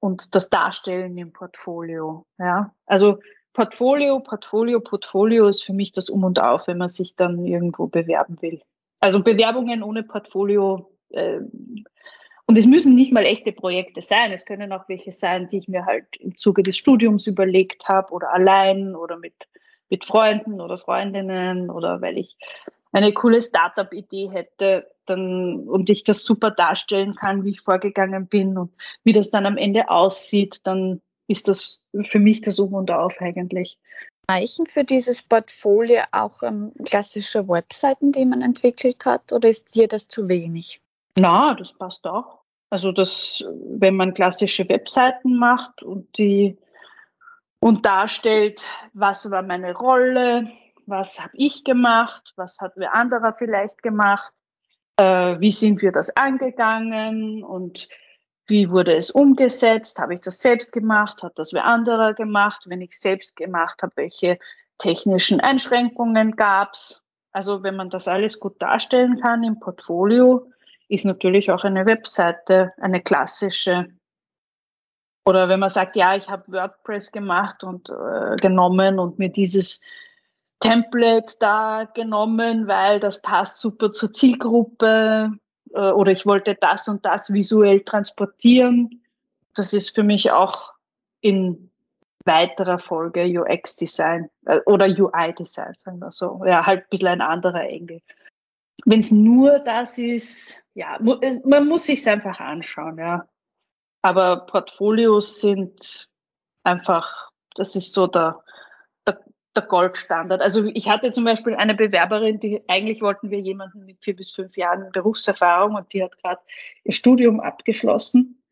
Speaker 1: und das darstellen im Portfolio. Ja, also Portfolio, Portfolio, Portfolio ist für mich das Um und Auf, wenn man sich dann irgendwo bewerben will. Also Bewerbungen ohne Portfolio, äh, und es müssen nicht mal echte Projekte sein. Es können auch welche sein, die ich mir halt im Zuge des Studiums überlegt habe oder allein oder mit mit Freunden oder Freundinnen oder weil ich eine coole Startup-Idee hätte dann, und ich das super darstellen kann, wie ich vorgegangen bin und wie das dann am Ende aussieht, dann ist das für mich das Um und Auf eigentlich.
Speaker 3: Reichen für dieses Portfolio auch ähm, klassische Webseiten, die man entwickelt hat, oder ist dir das zu wenig?
Speaker 1: Na, das passt auch. Also das, wenn man klassische Webseiten macht und die und darstellt, was war meine Rolle, was habe ich gemacht, was hat wer anderer vielleicht gemacht, äh, wie sind wir das angegangen? Und wie wurde es umgesetzt, habe ich das selbst gemacht, hat das wer anderer gemacht, wenn ich selbst gemacht habe, welche technischen Einschränkungen gab es. Also wenn man das alles gut darstellen kann im Portfolio, ist natürlich auch eine Webseite eine klassische. Oder wenn man sagt, ja, ich habe WordPress gemacht und äh, genommen und mir dieses Template da genommen, weil das passt super zur Zielgruppe äh, oder ich wollte das und das visuell transportieren. Das ist für mich auch in weiterer Folge UX-Design äh, oder UI-Design, sagen wir so. Ja, halt ein bisschen ein anderer Engel. Wenn es nur das ist, ja, man muss sich einfach anschauen, ja. Aber Portfolios sind einfach, das ist so der, der Goldstandard. Also ich hatte zum Beispiel eine Bewerberin, die eigentlich wollten wir jemanden mit vier bis fünf Jahren Berufserfahrung und die hat gerade ihr Studium abgeschlossen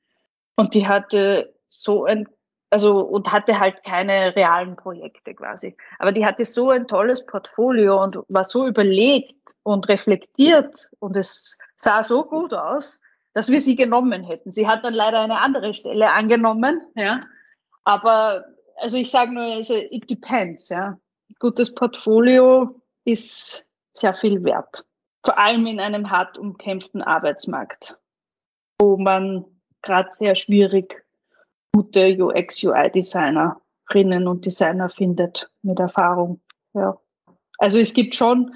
Speaker 1: und die hatte so ein also und hatte halt keine realen Projekte quasi. Aber die hatte so ein tolles Portfolio und war so überlegt und reflektiert und es sah so gut aus, dass wir sie genommen hätten. Sie hat dann leider eine andere Stelle angenommen, ja. Aber also ich sage nur, also it depends, ja. Gutes Portfolio ist sehr viel wert. Vor allem in einem hart umkämpften Arbeitsmarkt, wo man gerade sehr schwierig gute UX-UI-Designerinnen und Designer findet mit Erfahrung. Ja. Also es gibt schon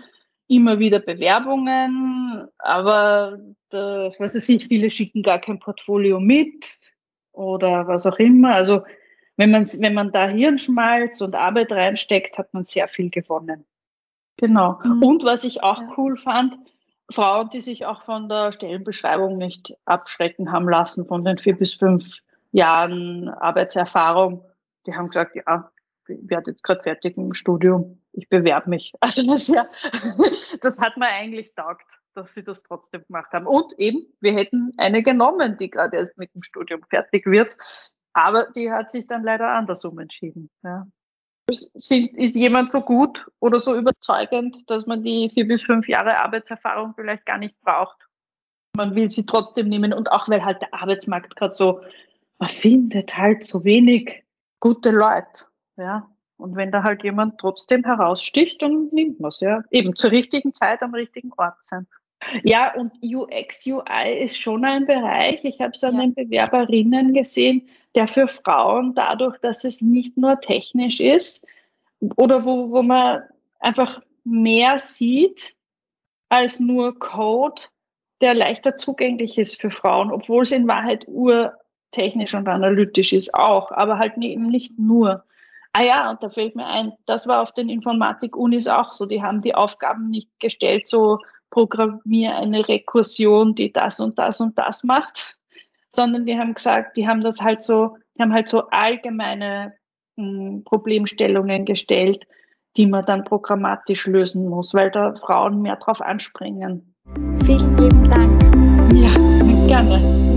Speaker 1: immer wieder Bewerbungen, aber da, was weiß ich, viele schicken gar kein Portfolio mit oder was auch immer. Also wenn man, wenn man da Hirnschmalz und Arbeit reinsteckt, hat man sehr viel gewonnen. Genau. Mhm. Und was ich auch ja. cool fand, Frauen, die sich auch von der Stellenbeschreibung nicht abschrecken haben lassen, von den vier bis fünf Jahren Arbeitserfahrung, die haben gesagt, ja, ich werde jetzt gerade fertig im Studium, ich bewerbe mich. Also das, ja, das hat mir eigentlich taugt, dass sie das trotzdem gemacht haben. Und eben, wir hätten eine genommen, die gerade erst mit dem Studium fertig wird. Aber die hat sich dann leider andersrum entschieden. Ja. Sind, ist jemand so gut oder so überzeugend, dass man die vier bis fünf Jahre Arbeitserfahrung vielleicht gar nicht braucht? Man will sie trotzdem nehmen und auch weil halt der Arbeitsmarkt gerade so, man findet halt so wenig gute Leute. Ja. Und wenn da halt jemand trotzdem heraussticht, dann nimmt man es, ja. Eben zur richtigen Zeit am richtigen Ort sein. Ja, und UX, UI ist schon ein Bereich. Ich habe es an ja. den Bewerberinnen gesehen, der für Frauen dadurch, dass es nicht nur technisch ist oder wo, wo man einfach mehr sieht als nur Code, der leichter zugänglich ist für Frauen, obwohl es in Wahrheit urtechnisch und analytisch ist auch, aber halt eben nicht nur. Ah ja, und da fällt mir ein, das war auf den Informatik-Unis auch so. Die haben die Aufgaben nicht gestellt, so programmiere eine Rekursion, die das und das und das macht, sondern die haben gesagt, die haben das halt so, die haben halt so allgemeine mh, hm, Problemstellungen gestellt, die man dann programmatisch lösen muss, weil da Frauen mehr drauf anspringen.
Speaker 3: Vielen lieben Dank.
Speaker 1: Ja, gerne.